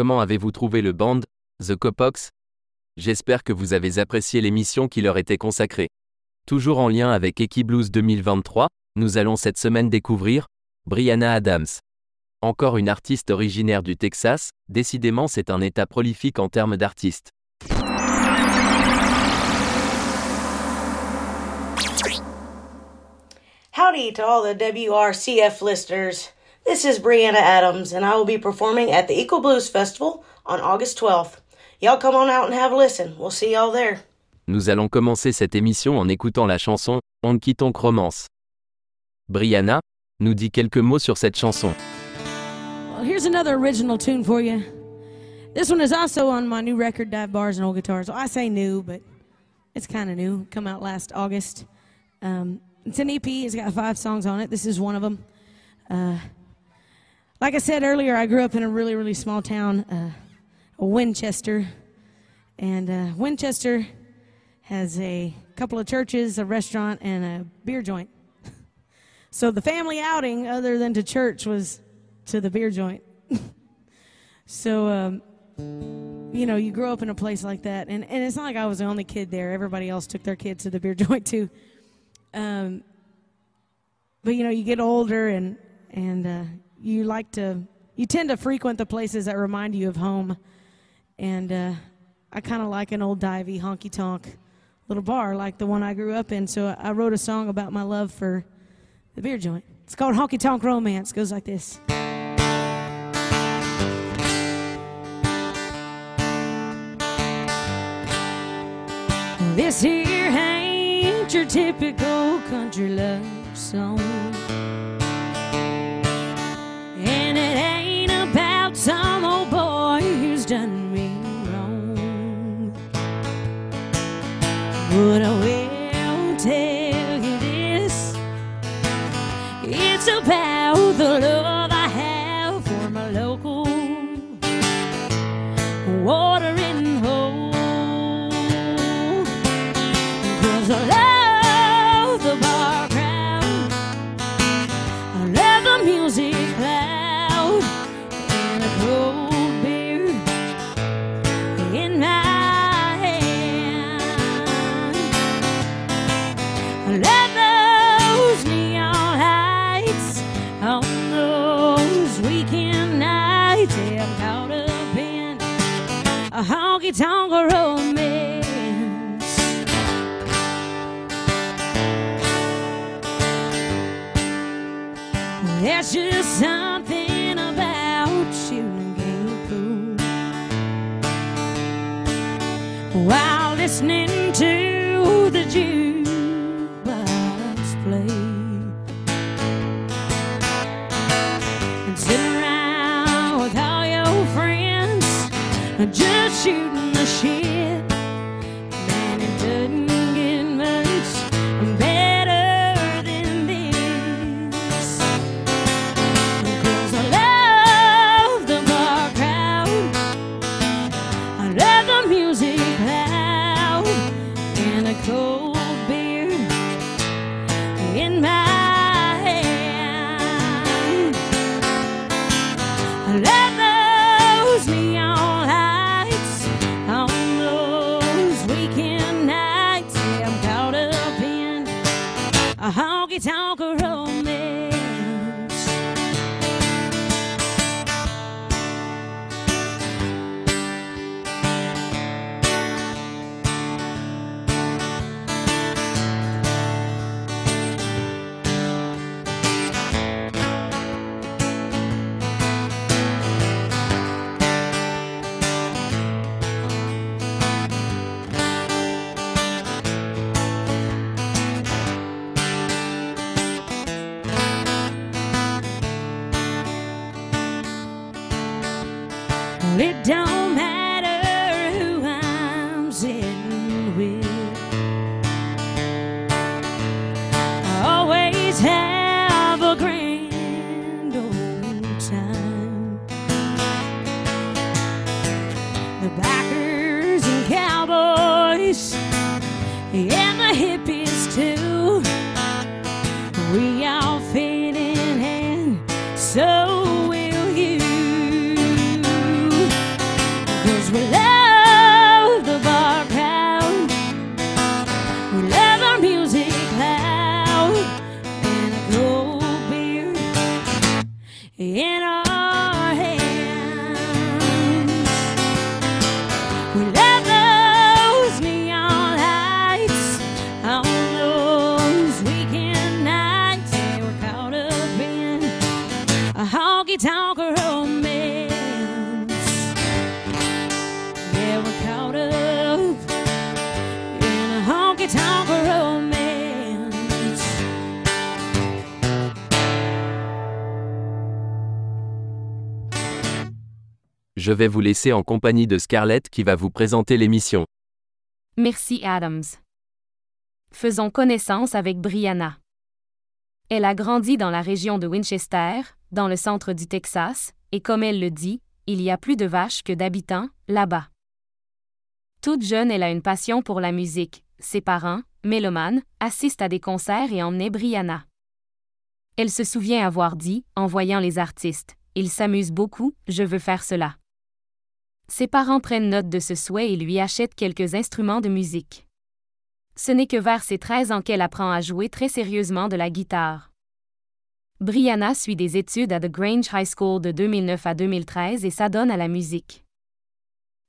Comment avez-vous trouvé le band, The Copox? J'espère que vous avez apprécié l'émission qui leur était consacrée. Toujours en lien avec Equiblues 2023, nous allons cette semaine découvrir Brianna Adams. Encore une artiste originaire du Texas, décidément c'est un état prolifique en termes d'artistes. Howdy to all the WRCF listeners. This is Brianna Adams, and I will be performing at the Equal Blues Festival on August 12th. Y'all come on out and have a listen. We'll see y'all there. Nous allons commencer cette émission en écoutant la chanson Honky Tonk Romance. Brianna nous dit quelques mots sur cette chanson. Well, here's another original tune for you. This one is also on my new record, Dive Bars and Old Guitars. Well, I say new, but it's kind of new. Come out last August. Um, it's an EP. It's got five songs on it. This is one of them. Uh, like I said earlier, I grew up in a really, really small town, uh, Winchester. And uh, Winchester has a couple of churches, a restaurant, and a beer joint. so the family outing, other than to church, was to the beer joint. so, um, you know, you grow up in a place like that. And, and it's not like I was the only kid there, everybody else took their kids to the beer joint too. Um, but, you know, you get older and, and, uh, you like to you tend to frequent the places that remind you of home. And uh, i kind of like an old divey honky tonk little bar like the one i grew up in. So i wrote a song about my love for the beer joint. It's called honky tonk romance. It goes like this. This here ain't your typical country love song There's just something about you, game pool while listening Je vais vous laisser en compagnie de Scarlett qui va vous présenter l'émission. Merci Adams. Faisons connaissance avec Brianna. Elle a grandi dans la région de Winchester, dans le centre du Texas, et comme elle le dit, il y a plus de vaches que d'habitants, là-bas. Toute jeune, elle a une passion pour la musique. Ses parents, mélomanes, assistent à des concerts et emmenaient Brianna. Elle se souvient avoir dit, en voyant les artistes, Ils s'amusent beaucoup, je veux faire cela. Ses parents prennent note de ce souhait et lui achètent quelques instruments de musique. Ce n'est que vers ses 13 ans qu'elle apprend à jouer très sérieusement de la guitare. Brianna suit des études à The Grange High School de 2009 à 2013 et s'adonne à la musique.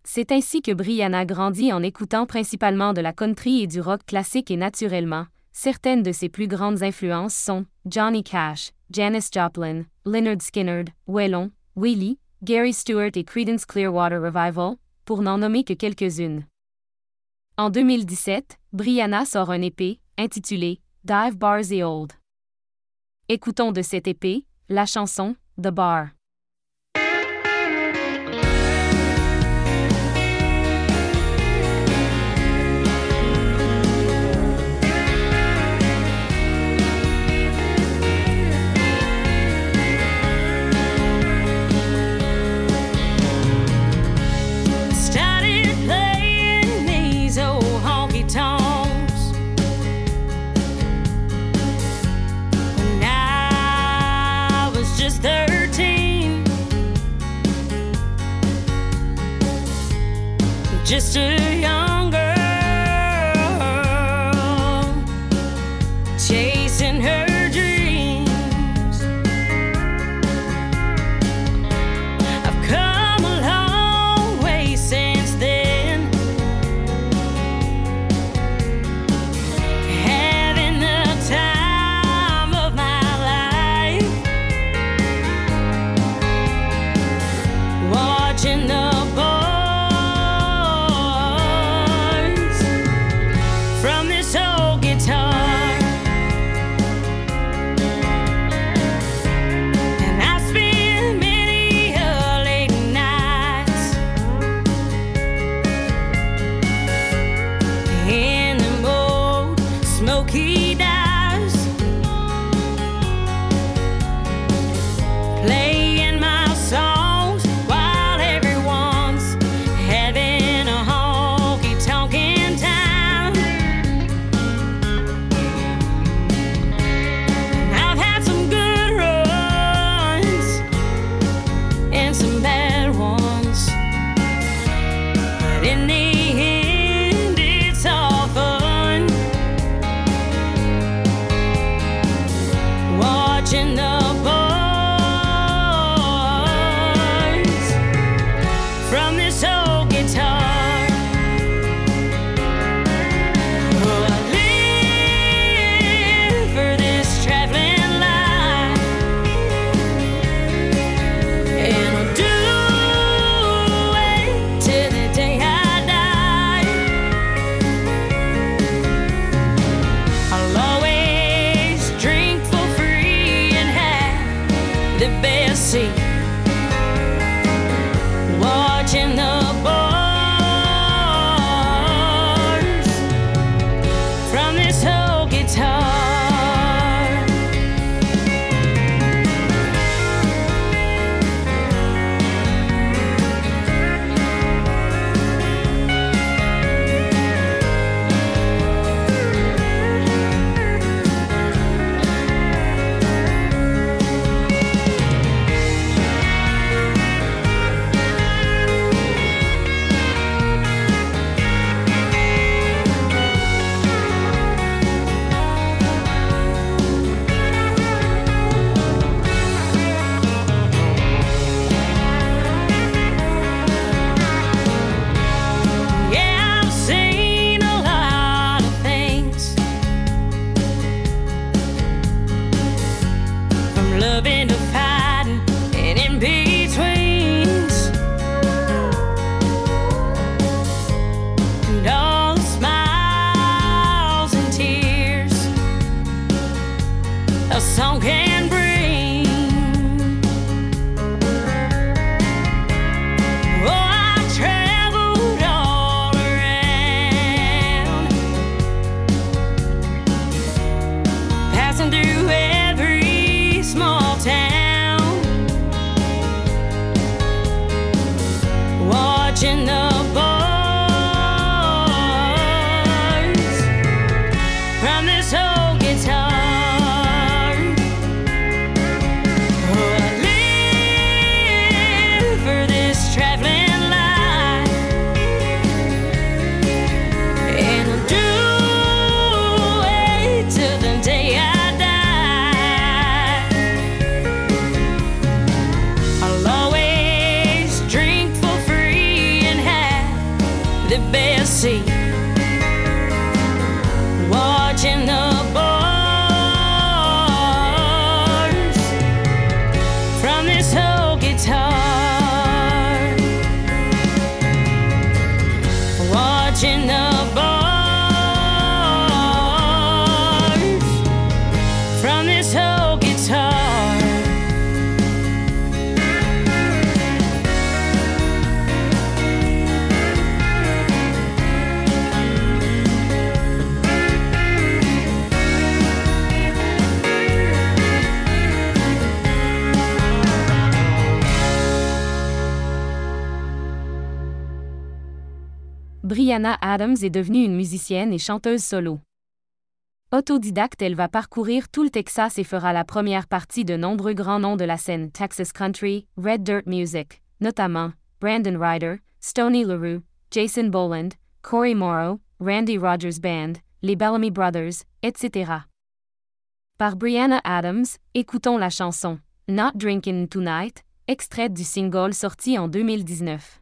C'est ainsi que Brianna grandit en écoutant principalement de la country et du rock classique et naturellement, certaines de ses plus grandes influences sont Johnny Cash, Janis Joplin, Leonard Skinner, Waylon, Willie, Gary Stewart et Creedence Clearwater Revival, pour n'en nommer que quelques-unes. En 2017, Brianna sort un épée, intitulé Dive Bars et Old. Écoutons de cette épée, la chanson The Bar. Just a young Adams est devenue une musicienne et chanteuse solo. Autodidacte, elle va parcourir tout le Texas et fera la première partie de nombreux grands noms de la scène Texas Country, Red Dirt Music, notamment Brandon Ryder, Stony LaRue, Jason Boland, Corey Morrow, Randy Rogers Band, les Bellamy Brothers, etc. Par Brianna Adams, écoutons la chanson Not Drinking Tonight, extraite du single sorti en 2019.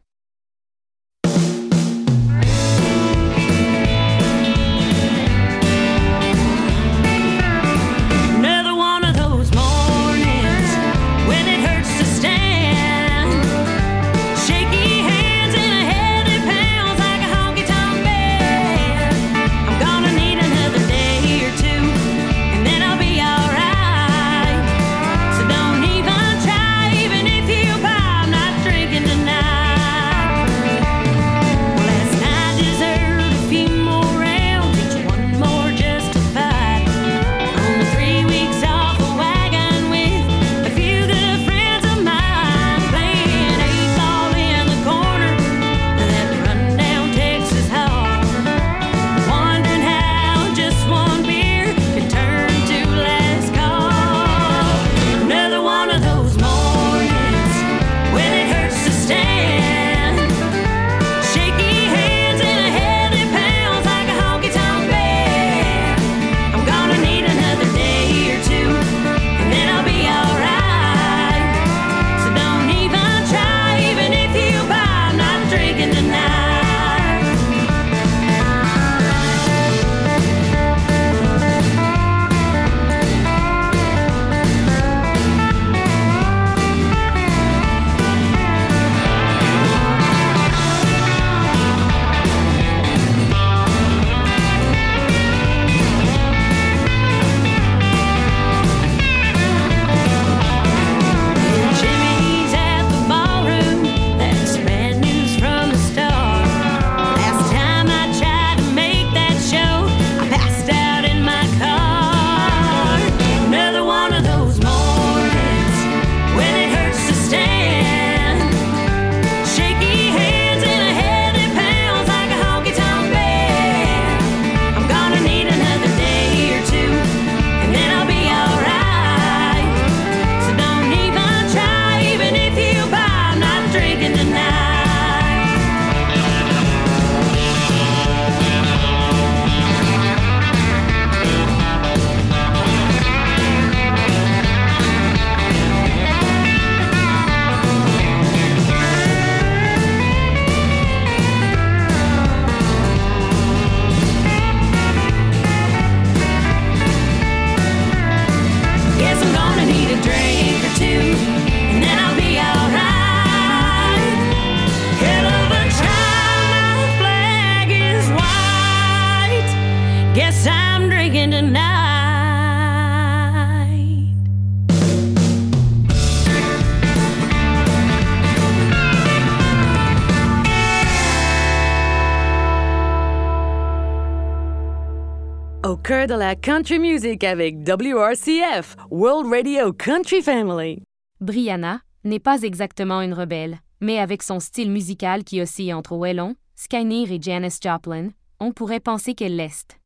De la country music avec WRCF, World Radio Country Family. Brianna n'est pas exactement une rebelle, mais avec son style musical qui oscille entre Wellon, Skyneer et Janis Joplin, on pourrait penser qu'elle l'est.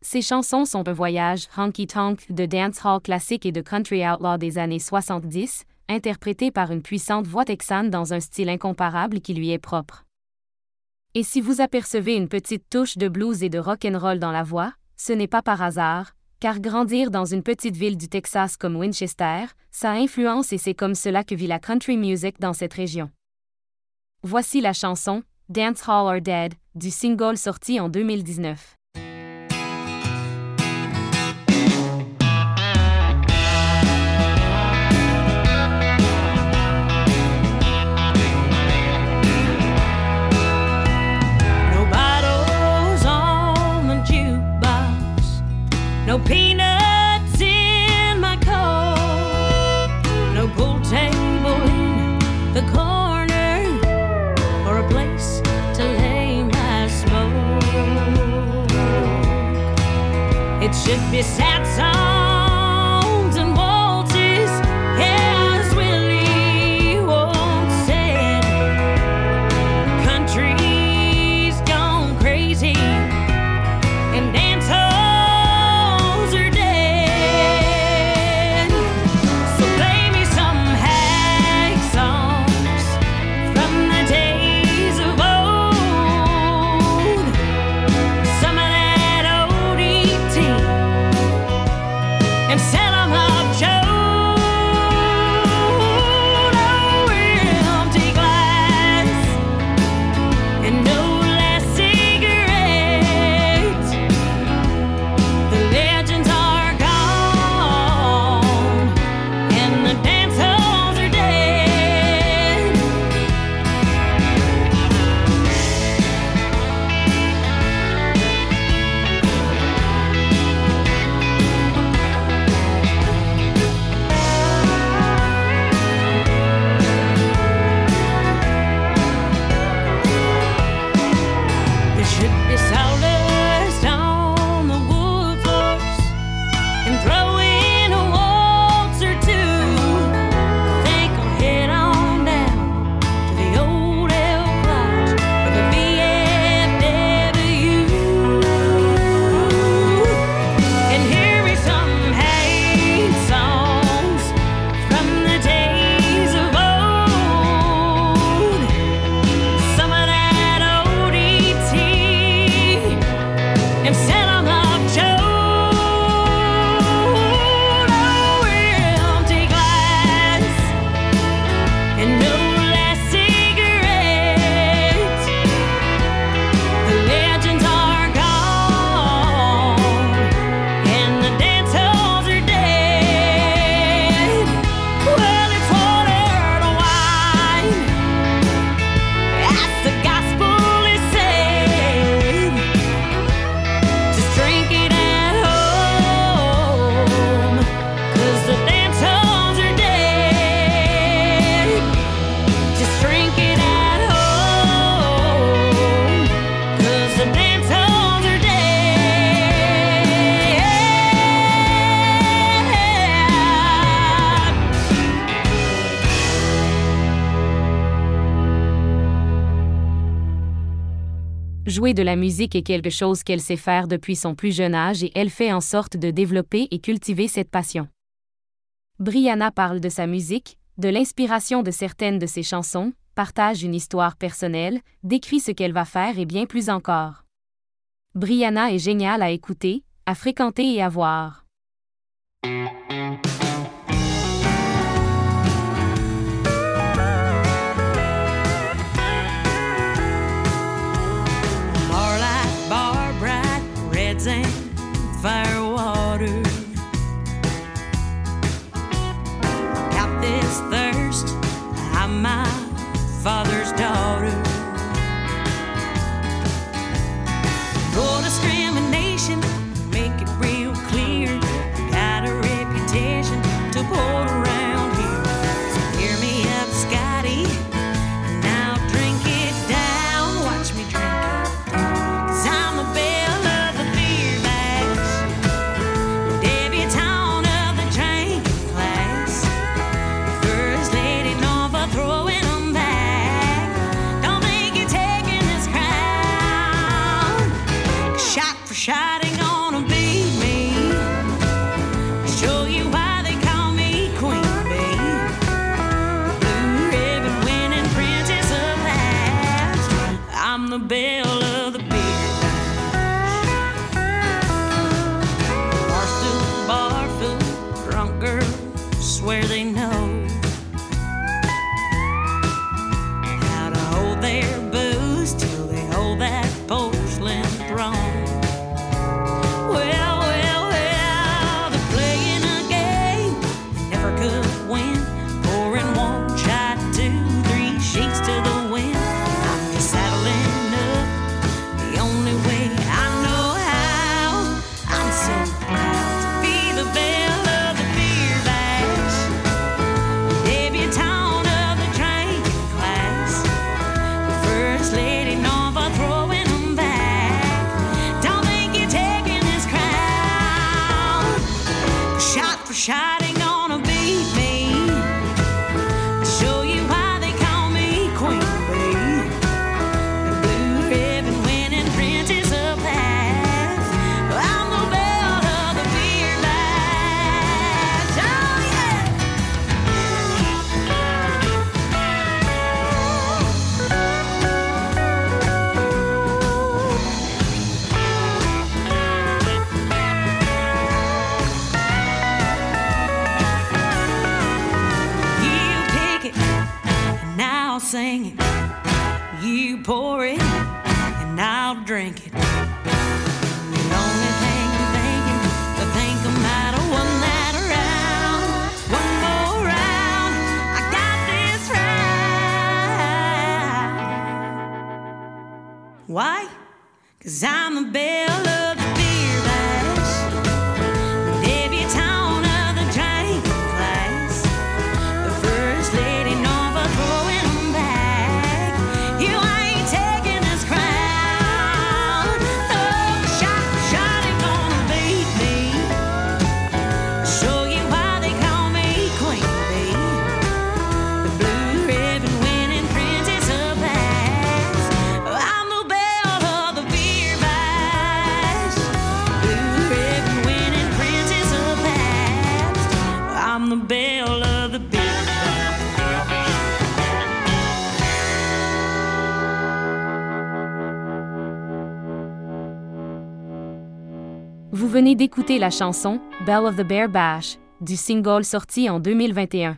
Ses chansons sont un voyage honky tonk de dancehall classique et de country outlaw des années 70, interprété par une puissante voix texane dans un style incomparable qui lui est propre. Et si vous apercevez une petite touche de blues et de rock roll dans la voix, ce n'est pas par hasard, car grandir dans une petite ville du Texas comme Winchester, ça influence et c'est comme cela que vit la country music dans cette région. Voici la chanson Dance Hall or Dead du single sorti en 2019. No peanuts in my coat, no pool table in the corner, or a place to lay my smoke. It should be sad. Musique est quelque chose qu'elle sait faire depuis son plus jeune âge et elle fait en sorte de développer et cultiver cette passion. Brianna parle de sa musique, de l'inspiration de certaines de ses chansons, partage une histoire personnelle, décrit ce qu'elle va faire et bien plus encore. Brianna est géniale à écouter, à fréquenter et à voir. Father's daughter. No discrimination, make it real clear. Got a reputation to pull venez d'écouter la chanson Belle of the Bear Bash du single sorti en 2021.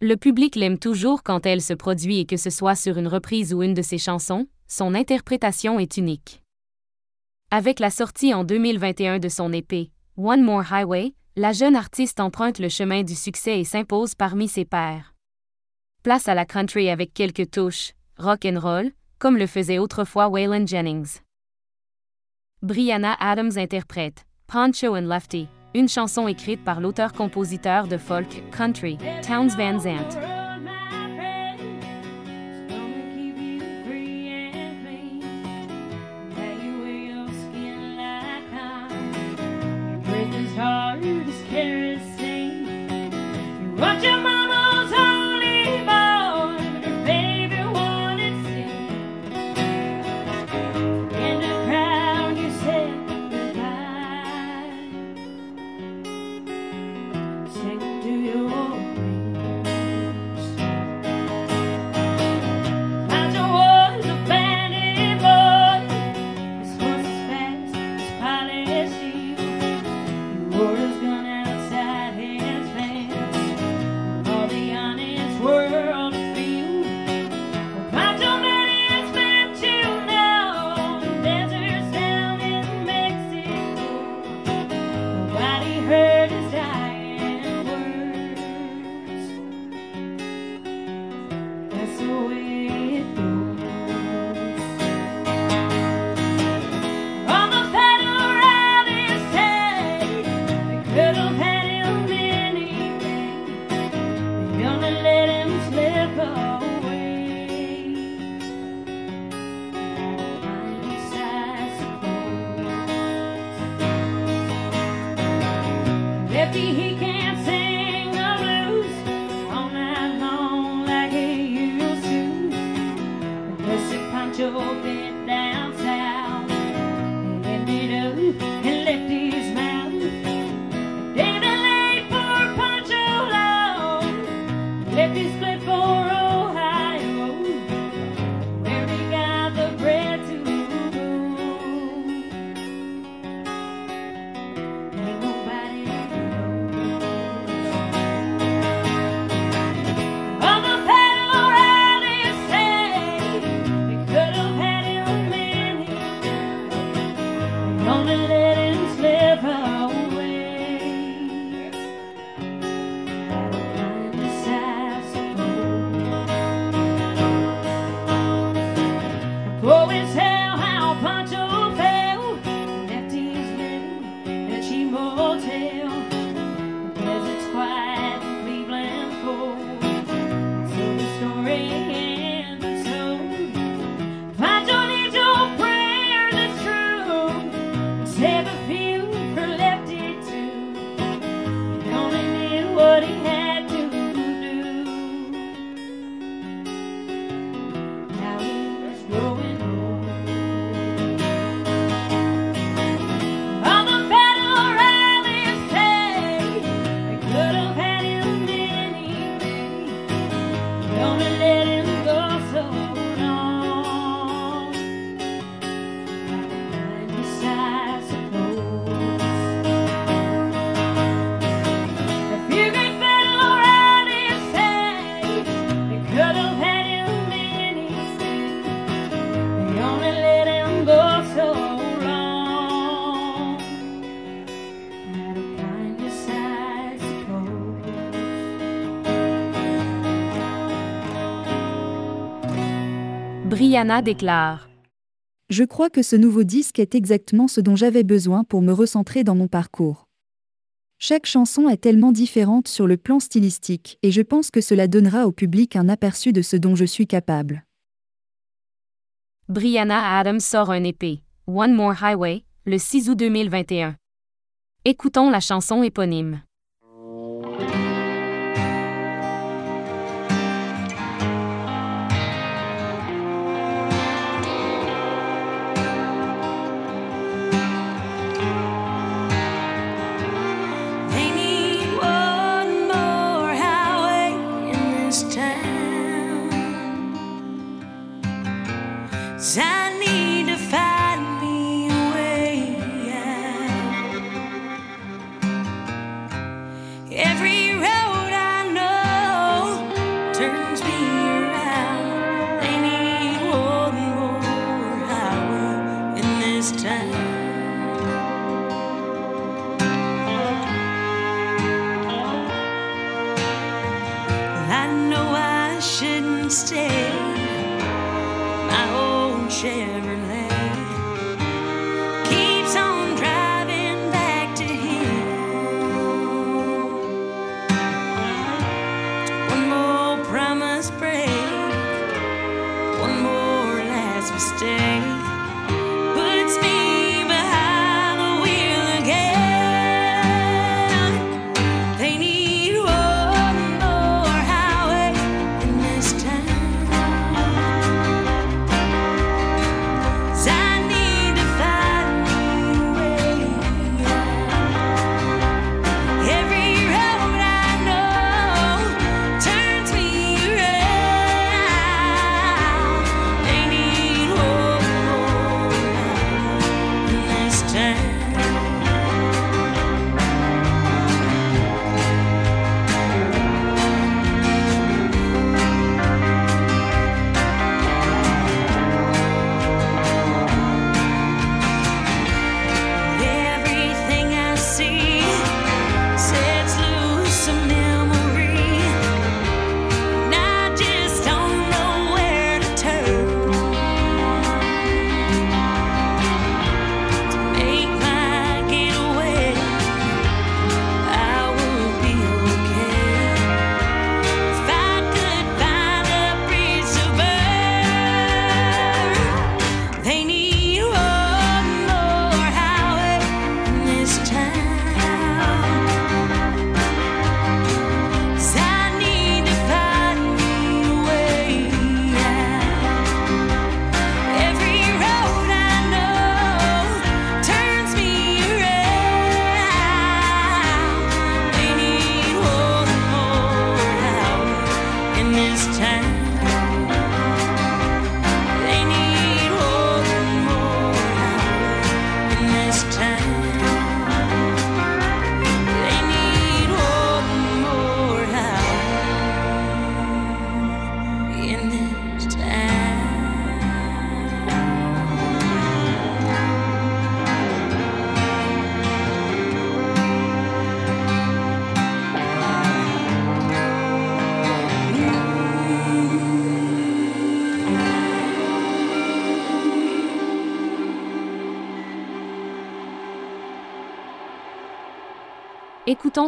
Le public l'aime toujours quand elle se produit et que ce soit sur une reprise ou une de ses chansons, son interprétation est unique. Avec la sortie en 2021 de son épée, One More Highway, la jeune artiste emprunte le chemin du succès et s'impose parmi ses pairs. Place à la country avec quelques touches, rock and roll, comme le faisait autrefois Waylon Jennings. Brianna Adams interprète Poncho and Lefty, une chanson écrite par l'auteur-compositeur de folk country, Towns Van Zandt. Rihanna déclare Je crois que ce nouveau disque est exactement ce dont j'avais besoin pour me recentrer dans mon parcours. Chaque chanson est tellement différente sur le plan stylistique et je pense que cela donnera au public un aperçu de ce dont je suis capable. Brianna Adams sort un épée, One More Highway, le 6 août 2021. Écoutons la chanson éponyme.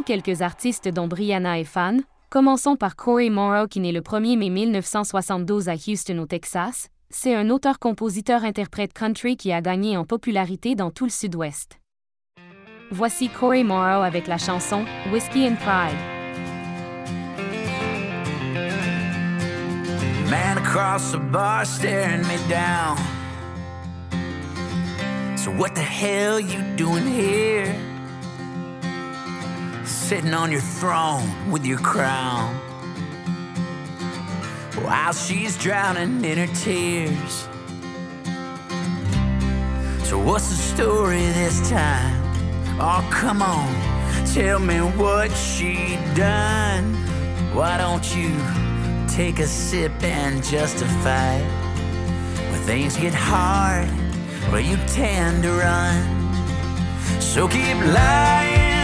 Quelques artistes dont Brianna est fan. Commençons par Corey Morrow qui naît le 1er mai 1972 à Houston au Texas. C'est un auteur-compositeur-interprète country qui a gagné en popularité dans tout le Sud-Ouest. Voici Corey Morrow avec la chanson Whiskey and Pride. Man across the bar staring me down. So what the hell you doing here? Sitting on your throne with your crown. While she's drowning in her tears. So what's the story this time? Oh, come on, tell me what she done. Why don't you take a sip and justify it? When things get hard, well, you tend to run. So keep lying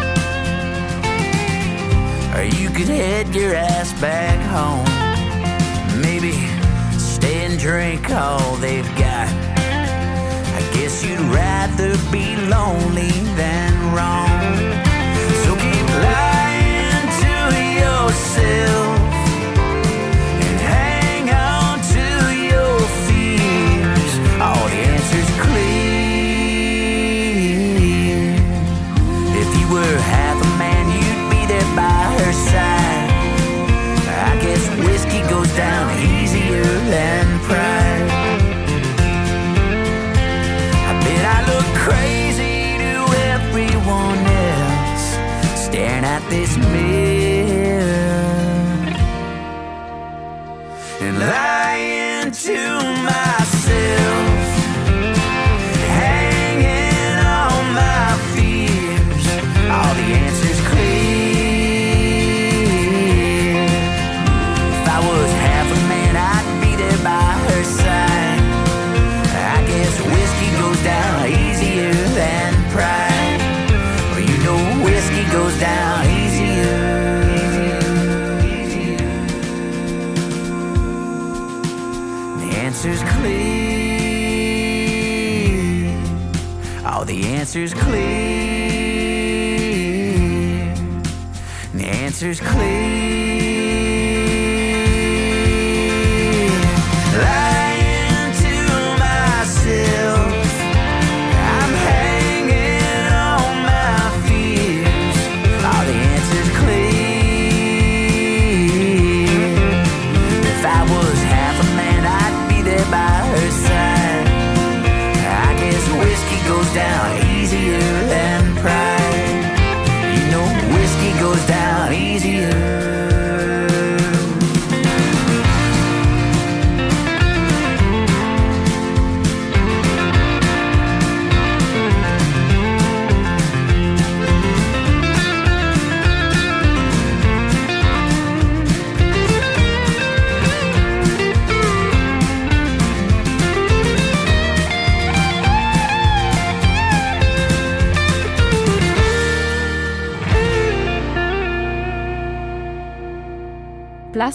or you could head your ass back home. Maybe stay and drink all they've got. I guess you'd rather be lonely than wrong. Goes down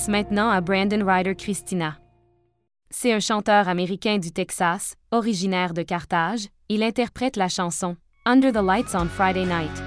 Maintenant à Brandon Ryder Christina. C'est un chanteur américain du Texas, originaire de Carthage. Il interprète la chanson Under the Lights on Friday Night.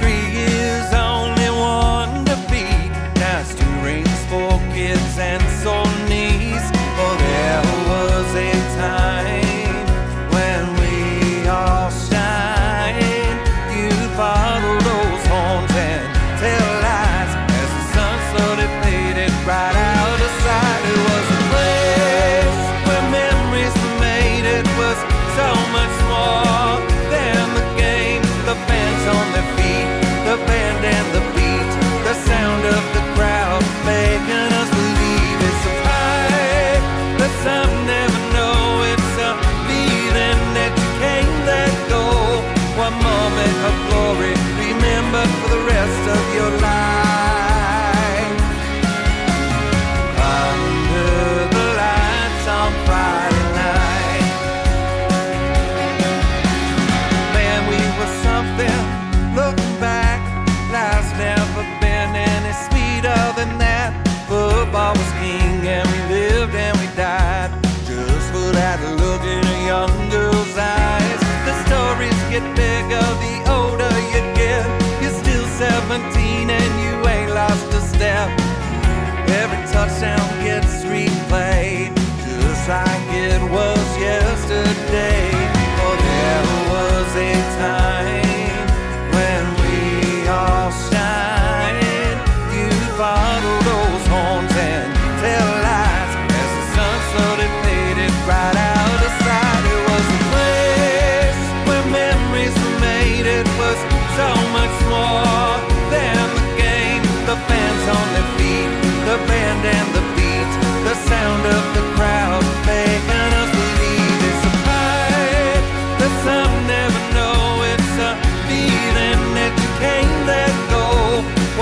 Three is only one to be. Nice two rings, kids, and so knees. For there was a time.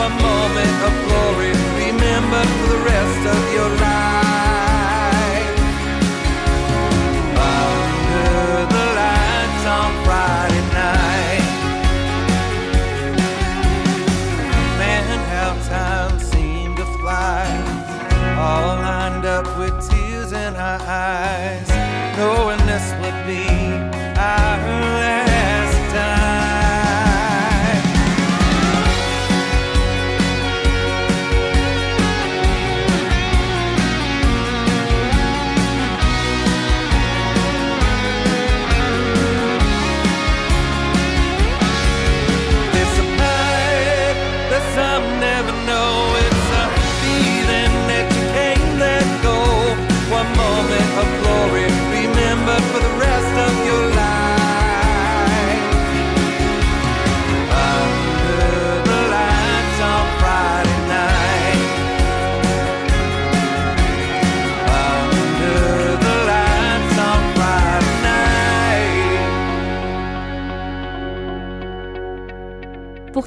a moment of glory, remembered for the rest of your life.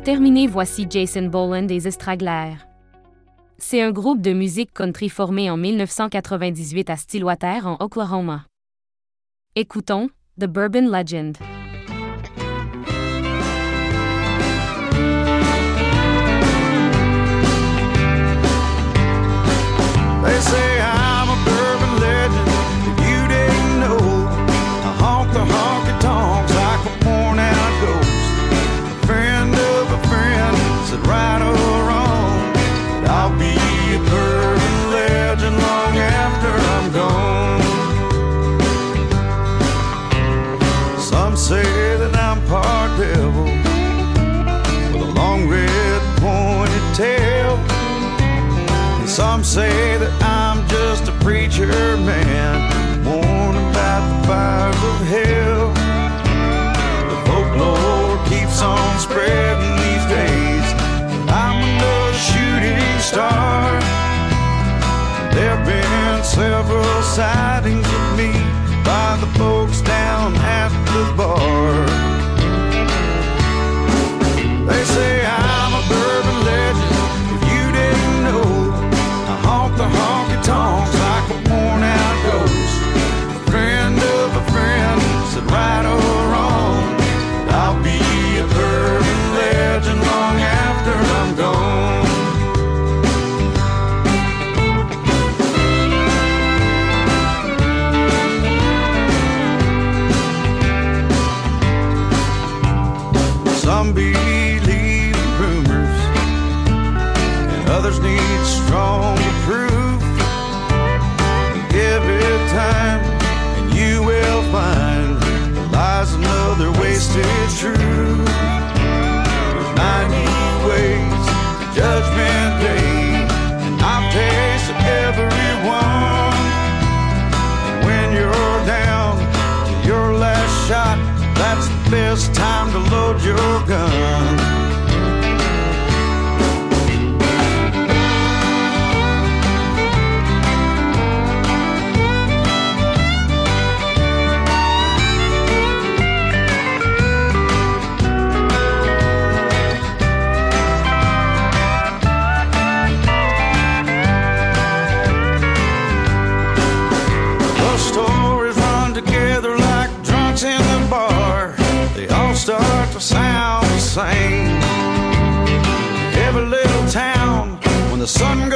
terminer, voici Jason Boland des Estraglaires. C'est un groupe de musique country formé en 1998 à Stillwater en Oklahoma. Écoutons The Bourbon Legend. say that I'm just a preacher man, warned about the fires of hell. The folklore keeps on spreading these days. I'm another shooting star. There've been several sightings of me by the folks is it true? the sun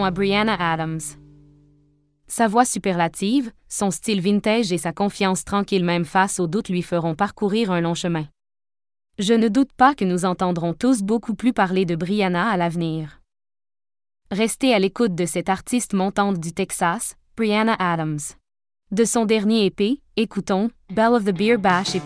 à Brianna Adams. Sa voix superlative, son style vintage et sa confiance tranquille même face aux doutes lui feront parcourir un long chemin. Je ne doute pas que nous entendrons tous beaucoup plus parler de Brianna à l'avenir. Restez à l'écoute de cette artiste montante du Texas, Brianna Adams. De son dernier épée, écoutons Bell of the Beer Bash et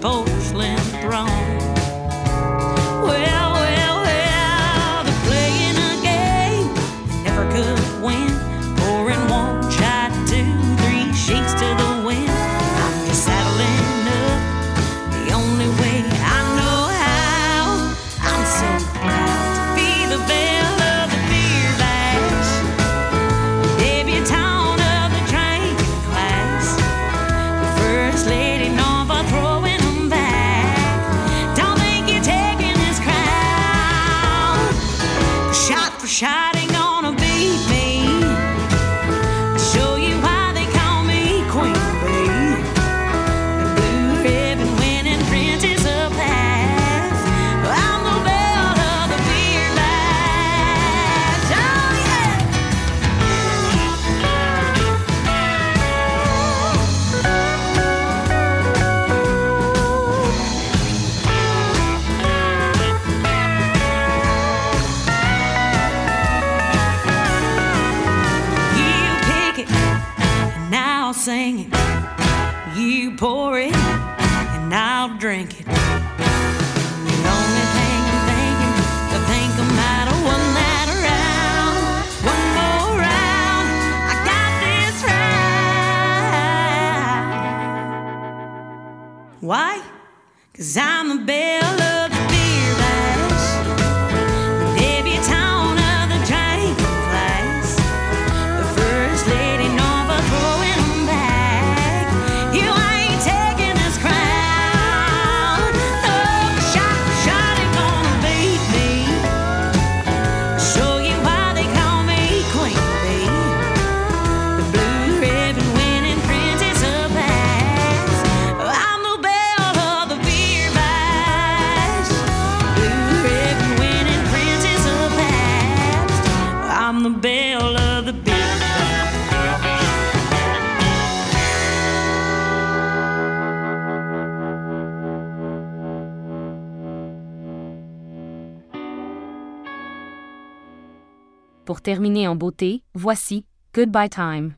boat. terminé en beauté, voici Goodbye Time.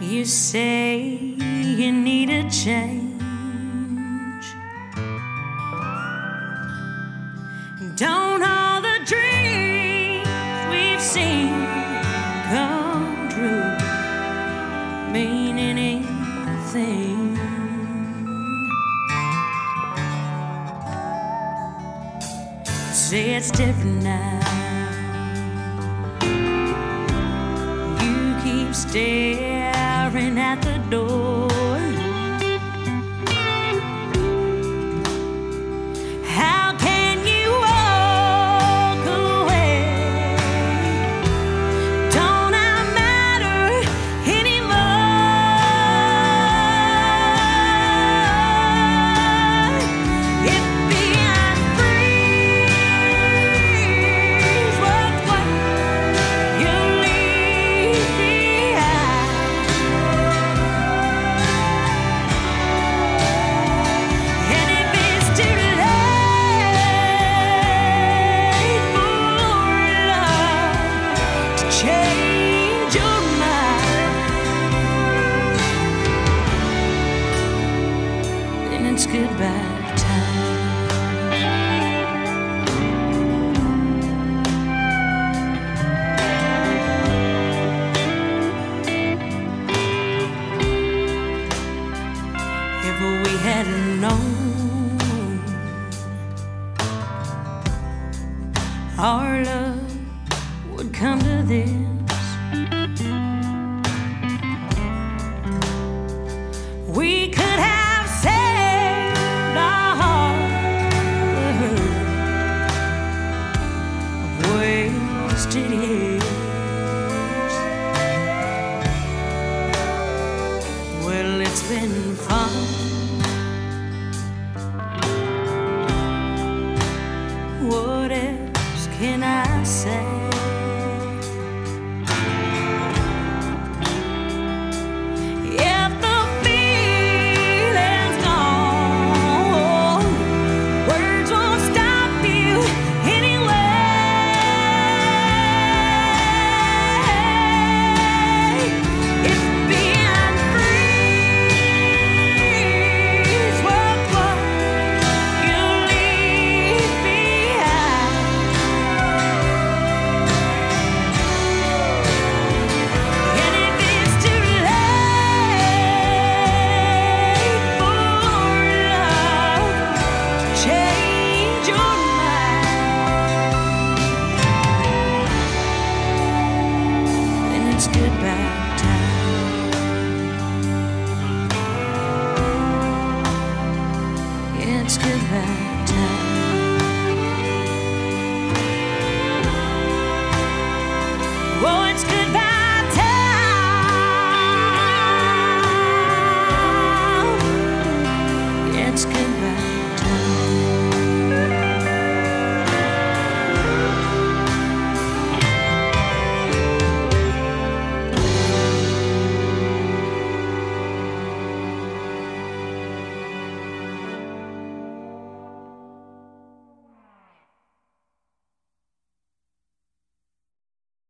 You say you need a change. Don't all the dreams we've seen come true mean anything? Say it's different now. You keep staring at the door. say.